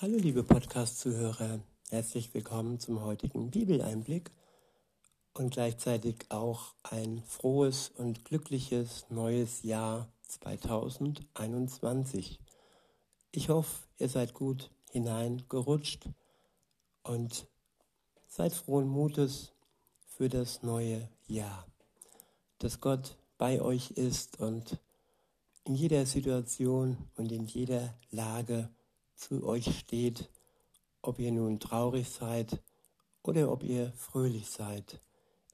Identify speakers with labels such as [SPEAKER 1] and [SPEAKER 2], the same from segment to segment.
[SPEAKER 1] Hallo liebe Podcast-Zuhörer, herzlich willkommen zum heutigen Bibeleinblick und gleichzeitig auch ein frohes und glückliches neues Jahr 2021. Ich hoffe, ihr seid gut hineingerutscht und seid frohen Mutes für das neue Jahr, dass Gott bei euch ist und in jeder Situation und in jeder Lage zu euch steht, ob ihr nun traurig seid oder ob ihr fröhlich seid.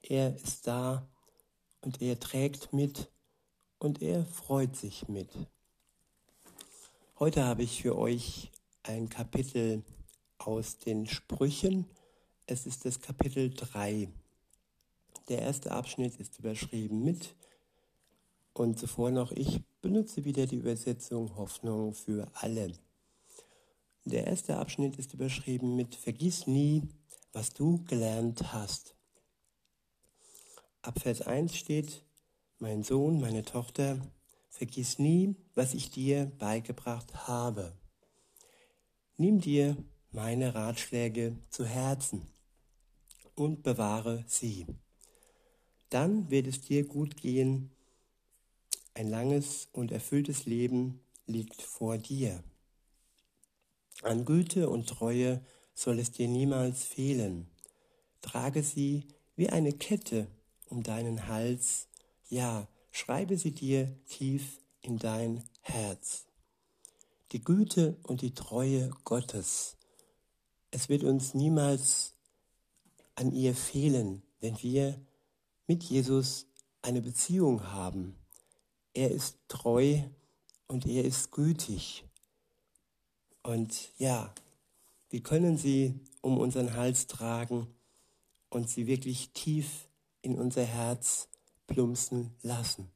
[SPEAKER 1] Er ist da und er trägt mit und er freut sich mit. Heute habe ich für euch ein Kapitel aus den Sprüchen. Es ist das Kapitel 3. Der erste Abschnitt ist überschrieben mit und zuvor noch, ich benutze wieder die Übersetzung Hoffnung für alle. Der erste Abschnitt ist überschrieben mit Vergiss nie, was du gelernt hast. Ab Vers 1 steht, mein Sohn, meine Tochter, vergiss nie, was ich dir beigebracht habe. Nimm dir meine Ratschläge zu Herzen und bewahre sie. Dann wird es dir gut gehen ein langes und erfülltes Leben liegt vor dir. An Güte und Treue soll es dir niemals fehlen. Trage sie wie eine Kette um deinen Hals, ja, schreibe sie dir tief in dein Herz. Die Güte und die Treue Gottes, es wird uns niemals an ihr fehlen, wenn wir mit Jesus eine Beziehung haben. Er ist treu und er ist gütig. Und ja, wir können sie um unseren Hals tragen und sie wirklich tief in unser Herz plumpsen lassen.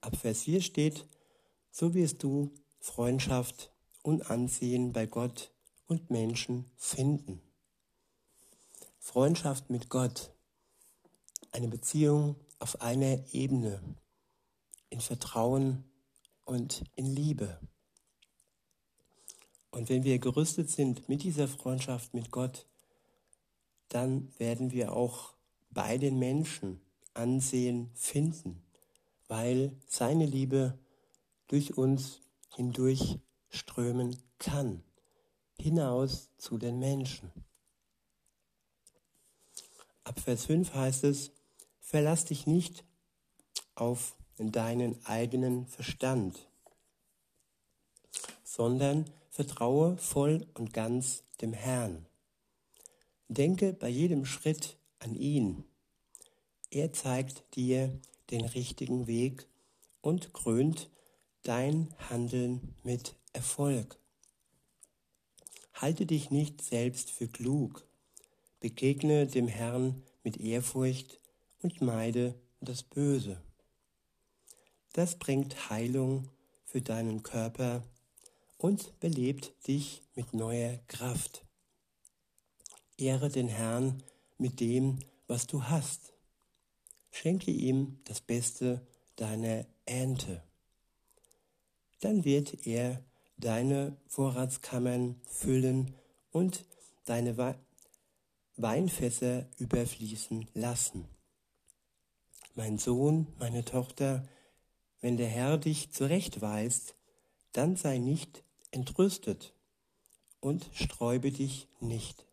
[SPEAKER 1] Ab Vers 4 steht, so wirst du Freundschaft und Ansehen bei Gott und Menschen finden. Freundschaft mit Gott, eine Beziehung auf einer Ebene, in Vertrauen und in Liebe. Und wenn wir gerüstet sind mit dieser Freundschaft mit Gott, dann werden wir auch bei den Menschen Ansehen finden, weil seine Liebe durch uns hindurch strömen kann, hinaus zu den Menschen. Ab Vers 5 heißt es, Verlass dich nicht auf deinen eigenen Verstand, sondern vertraue voll und ganz dem Herrn. Denke bei jedem Schritt an ihn. Er zeigt dir den richtigen Weg und krönt dein Handeln mit Erfolg. Halte dich nicht selbst für klug. Begegne dem Herrn mit Ehrfurcht und meide das Böse. Das bringt Heilung für deinen Körper und belebt dich mit neuer Kraft. Ehre den Herrn mit dem, was du hast. Schenke ihm das Beste deiner Ernte. Dann wird er deine Vorratskammern füllen und deine Weinfässer überfließen lassen. Mein Sohn, meine Tochter, wenn der Herr dich zurechtweist, dann sei nicht entrüstet und sträube dich nicht,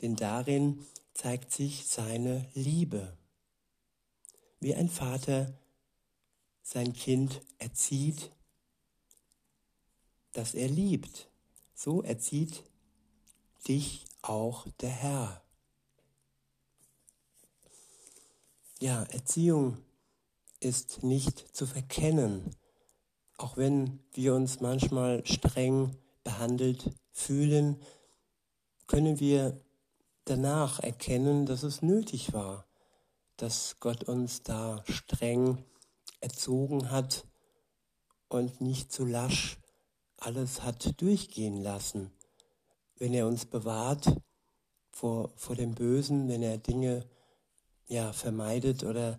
[SPEAKER 1] denn darin zeigt sich seine Liebe. Wie ein Vater sein Kind erzieht, das er liebt, so erzieht dich auch der Herr. Ja, Erziehung ist nicht zu verkennen, auch wenn wir uns manchmal streng behandelt fühlen, können wir danach erkennen, dass es nötig war, dass Gott uns da streng erzogen hat und nicht zu lasch alles hat durchgehen lassen. Wenn er uns bewahrt vor, vor dem Bösen, wenn er Dinge ja, vermeidet oder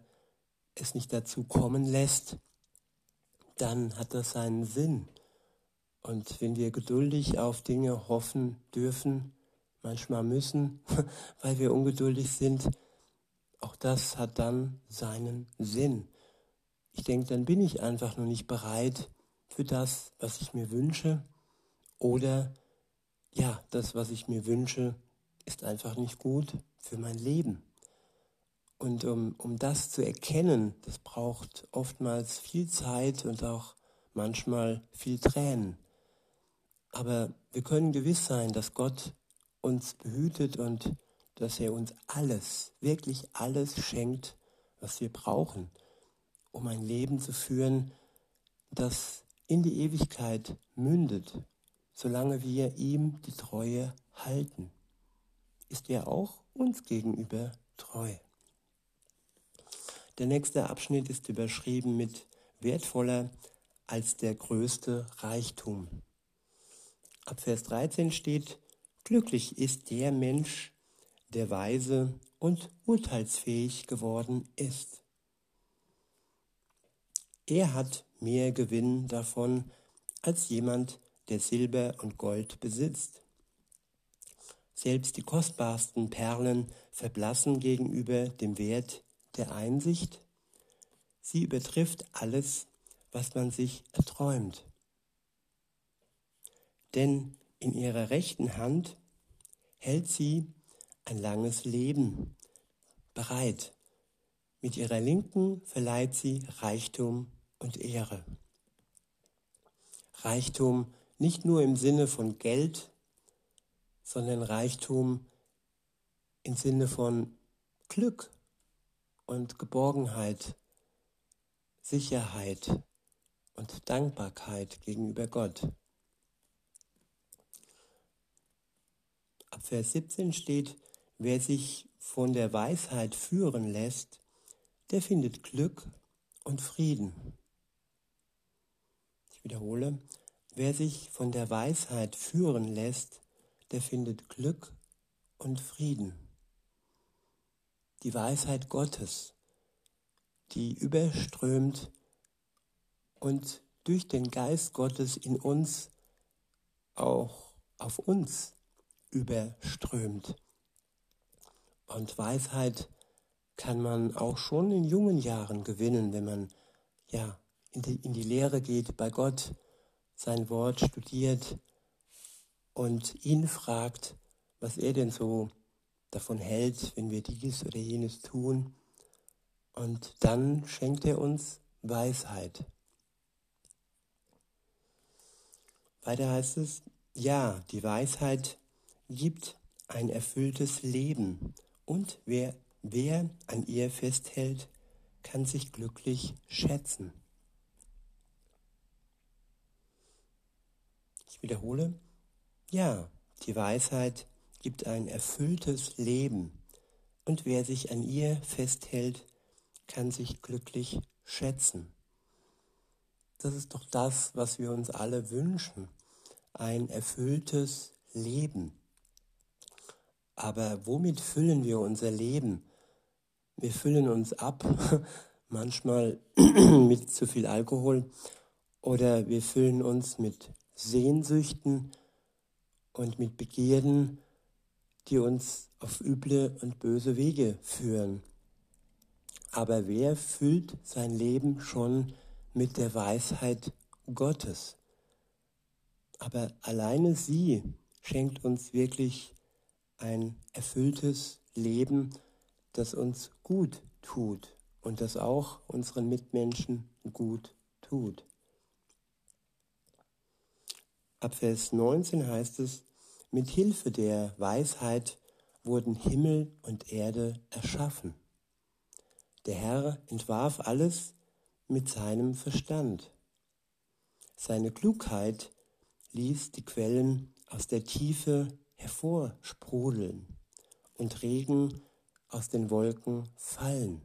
[SPEAKER 1] es nicht dazu kommen lässt, dann hat das seinen Sinn. Und wenn wir geduldig auf Dinge hoffen dürfen, manchmal müssen, weil wir ungeduldig sind, auch das hat dann seinen Sinn. Ich denke, dann bin ich einfach noch nicht bereit für das, was ich mir wünsche. Oder ja, das, was ich mir wünsche, ist einfach nicht gut für mein Leben. Und um, um das zu erkennen, das braucht oftmals viel Zeit und auch manchmal viel Tränen. Aber wir können gewiss sein, dass Gott uns behütet und dass er uns alles, wirklich alles schenkt, was wir brauchen, um ein Leben zu führen, das in die Ewigkeit mündet, solange wir ihm die Treue halten. Ist er auch uns gegenüber treu. Der nächste Abschnitt ist überschrieben mit wertvoller als der größte Reichtum. Ab Vers 13 steht, glücklich ist der Mensch, der weise und urteilsfähig geworden ist. Er hat mehr Gewinn davon als jemand, der Silber und Gold besitzt. Selbst die kostbarsten Perlen verblassen gegenüber dem Wert der Einsicht. Sie übertrifft alles, was man sich erträumt. Denn in ihrer rechten Hand hält sie ein langes Leben bereit. Mit ihrer linken verleiht sie Reichtum und Ehre. Reichtum nicht nur im Sinne von Geld, sondern Reichtum im Sinne von Glück und Geborgenheit, Sicherheit und Dankbarkeit gegenüber Gott. Ab Vers 17 steht, wer sich von der Weisheit führen lässt, der findet Glück und Frieden. Ich wiederhole, wer sich von der Weisheit führen lässt, der findet Glück und Frieden. Die Weisheit Gottes, die überströmt und durch den Geist Gottes in uns auch auf uns überströmt. Und Weisheit kann man auch schon in jungen Jahren gewinnen, wenn man ja in die, in die Lehre geht bei Gott, sein Wort studiert und ihn fragt, was er denn so davon hält, wenn wir dies oder jenes tun. Und dann schenkt er uns Weisheit. Weiter heißt es, ja, die Weisheit gibt ein erfülltes Leben und wer, wer an ihr festhält, kann sich glücklich schätzen. Ich wiederhole, ja, die Weisheit gibt ein erfülltes Leben und wer sich an ihr festhält, kann sich glücklich schätzen. Das ist doch das, was wir uns alle wünschen, ein erfülltes Leben. Aber womit füllen wir unser Leben? Wir füllen uns ab, manchmal mit zu viel Alkohol oder wir füllen uns mit Sehnsüchten und mit Begierden, die uns auf üble und böse Wege führen. Aber wer füllt sein Leben schon mit der Weisheit Gottes? Aber alleine sie schenkt uns wirklich ein erfülltes Leben, das uns gut tut und das auch unseren Mitmenschen gut tut. Ab Vers 19 heißt es, mit Hilfe der Weisheit wurden Himmel und Erde erschaffen. Der Herr entwarf alles mit seinem Verstand. Seine Klugheit ließ die Quellen aus der Tiefe hervorsprudeln und Regen aus den Wolken fallen.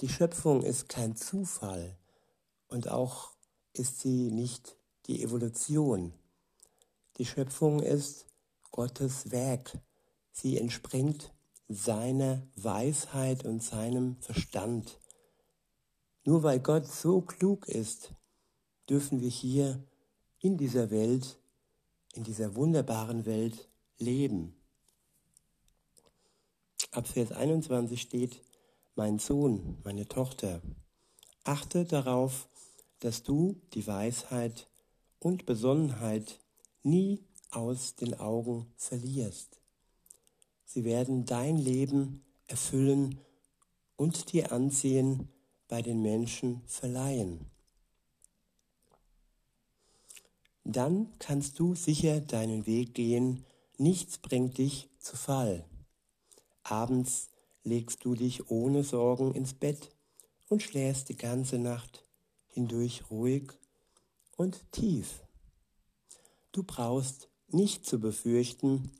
[SPEAKER 1] Die Schöpfung ist kein Zufall und auch ist sie nicht die Evolution. Die Schöpfung ist Gottes Werk. Sie entspringt seiner Weisheit und seinem Verstand. Nur weil Gott so klug ist, dürfen wir hier in dieser Welt, in dieser wunderbaren Welt leben. Ab Vers 21 steht, mein Sohn, meine Tochter, achte darauf, dass du die Weisheit und Besonnenheit nie aus den Augen verlierst. Sie werden dein Leben erfüllen und dir Ansehen bei den Menschen verleihen. Dann kannst du sicher deinen Weg gehen, nichts bringt dich zu Fall. Abends legst du dich ohne Sorgen ins Bett und schläfst die ganze Nacht hindurch ruhig und tief. Du brauchst nicht zu befürchten,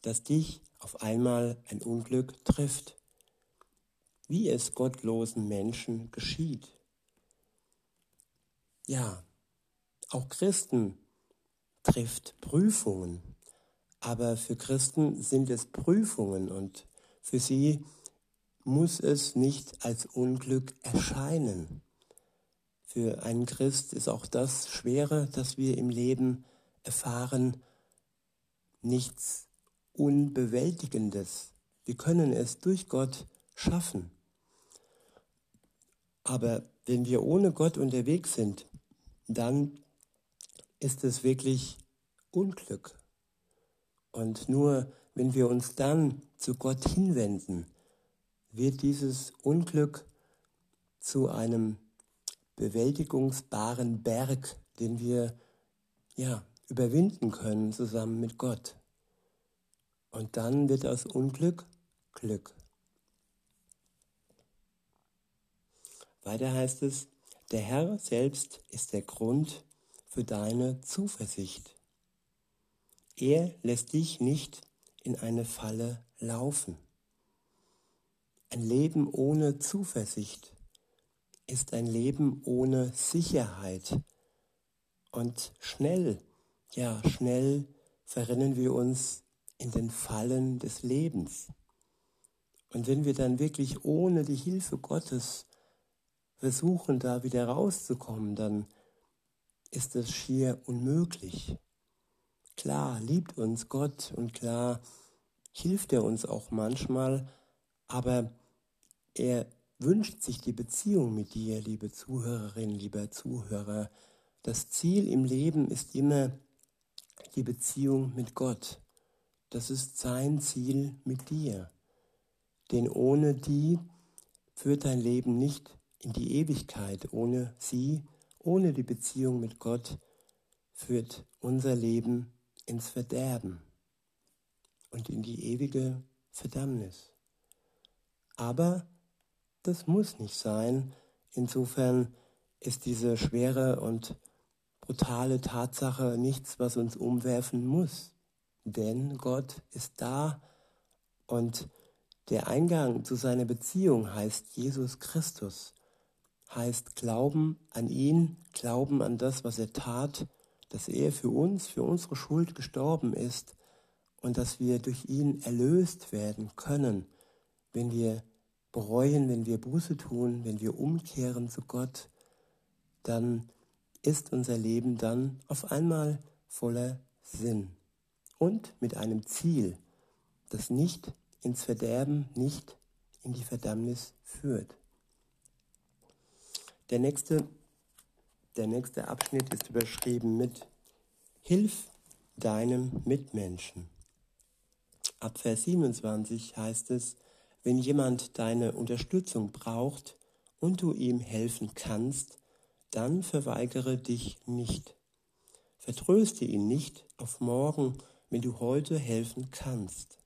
[SPEAKER 1] dass dich auf einmal ein Unglück trifft, wie es gottlosen Menschen geschieht. Ja, auch Christen trifft Prüfungen, aber für Christen sind es Prüfungen und für sie muss es nicht als Unglück erscheinen. Für einen Christ ist auch das Schwere, das wir im Leben erfahren, nichts Unbewältigendes. Wir können es durch Gott schaffen. Aber wenn wir ohne Gott unterwegs sind, dann ist es wirklich Unglück. Und nur wenn wir uns dann zu Gott hinwenden, wird dieses Unglück zu einem bewältigungsbaren Berg, den wir ja überwinden können zusammen mit Gott. Und dann wird aus Unglück Glück. Weiter heißt es, der Herr selbst ist der Grund für deine Zuversicht. Er lässt dich nicht in eine Falle laufen. Ein Leben ohne Zuversicht ist ein Leben ohne Sicherheit. Und schnell, ja, schnell verrennen wir uns in den Fallen des Lebens. Und wenn wir dann wirklich ohne die Hilfe Gottes versuchen, da wieder rauszukommen, dann ist es schier unmöglich. Klar liebt uns Gott und klar hilft er uns auch manchmal, aber er wünscht sich die Beziehung mit dir, liebe Zuhörerin, lieber Zuhörer. Das Ziel im Leben ist immer die Beziehung mit Gott. Das ist sein Ziel mit dir. Denn ohne die führt dein Leben nicht in die Ewigkeit. Ohne sie, ohne die Beziehung mit Gott, führt unser Leben ins Verderben und in die ewige Verdammnis. Aber das muss nicht sein. Insofern ist diese schwere und brutale Tatsache nichts, was uns umwerfen muss. Denn Gott ist da und der Eingang zu seiner Beziehung heißt Jesus Christus, heißt Glauben an ihn, Glauben an das, was er tat, dass er für uns, für unsere Schuld gestorben ist und dass wir durch ihn erlöst werden können, wenn wir bereuen, wenn wir Buße tun, wenn wir umkehren zu Gott, dann ist unser Leben dann auf einmal voller Sinn und mit einem Ziel, das nicht ins Verderben, nicht in die Verdammnis führt. Der nächste, der nächste Abschnitt ist überschrieben mit Hilf deinem Mitmenschen. Ab Vers 27 heißt es, wenn jemand deine Unterstützung braucht und du ihm helfen kannst, dann verweigere dich nicht. Vertröste ihn nicht auf morgen, wenn du heute helfen kannst.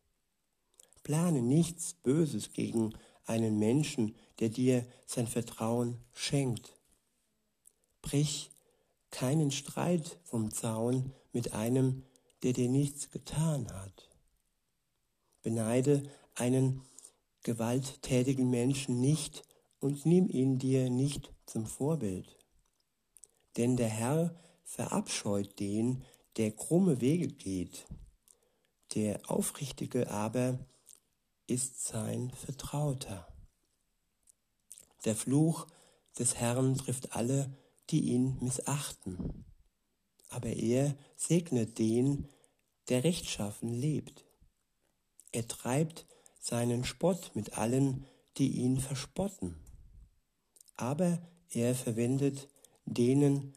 [SPEAKER 1] Plane nichts Böses gegen einen Menschen, der dir sein Vertrauen schenkt. Brich keinen Streit vom Zaun mit einem, der dir nichts getan hat. Beneide einen gewalttätigen Menschen nicht und nimm ihn dir nicht zum Vorbild. Denn der Herr verabscheut den, der krumme Wege geht. Der Aufrichtige aber ist sein Vertrauter. Der Fluch des Herrn trifft alle, die ihn missachten. aber er segnet den, der rechtschaffen lebt. Er treibt seinen Spott mit allen, die ihn verspotten. Aber er verwendet denen,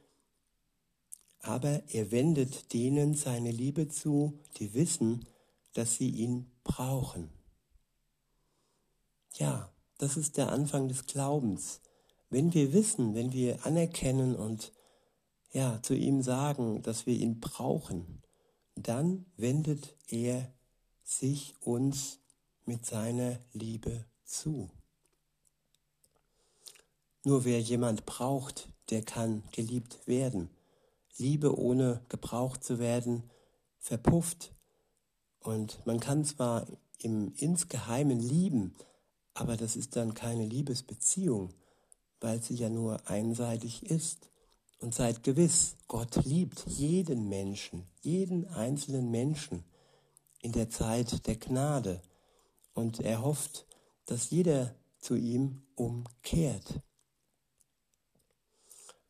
[SPEAKER 1] aber er wendet denen seine Liebe zu, die wissen, dass sie ihn brauchen. Ja, das ist der Anfang des Glaubens. Wenn wir wissen, wenn wir anerkennen und ja, zu ihm sagen, dass wir ihn brauchen, dann wendet er sich uns mit seiner Liebe zu. Nur wer jemand braucht, der kann geliebt werden. Liebe ohne gebraucht zu werden, verpufft. Und man kann zwar im insgeheimen lieben, aber das ist dann keine Liebesbeziehung, weil sie ja nur einseitig ist. Und seid gewiss, Gott liebt jeden Menschen, jeden einzelnen Menschen in der Zeit der Gnade. Und er hofft, dass jeder zu ihm umkehrt.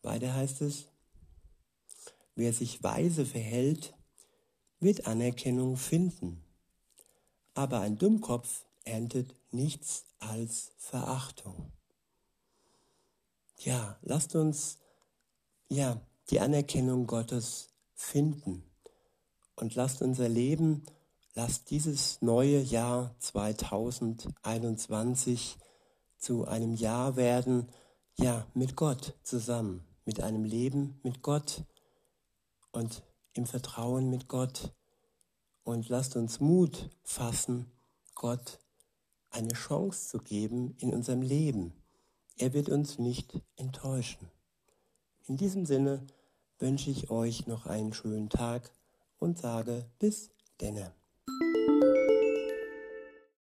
[SPEAKER 1] Weiter heißt es, wer sich weise verhält, wird Anerkennung finden. Aber ein Dummkopf erntet nichts als Verachtung. Ja, lasst uns ja die Anerkennung Gottes finden und lasst unser Leben, lasst dieses neue Jahr 2021 zu einem Jahr werden, ja, mit Gott zusammen, mit einem Leben mit Gott und im Vertrauen mit Gott. Und lasst uns Mut fassen, Gott eine Chance zu geben in unserem Leben. Er wird uns nicht enttäuschen. In diesem Sinne wünsche ich euch noch einen schönen Tag und sage bis denne. Thank you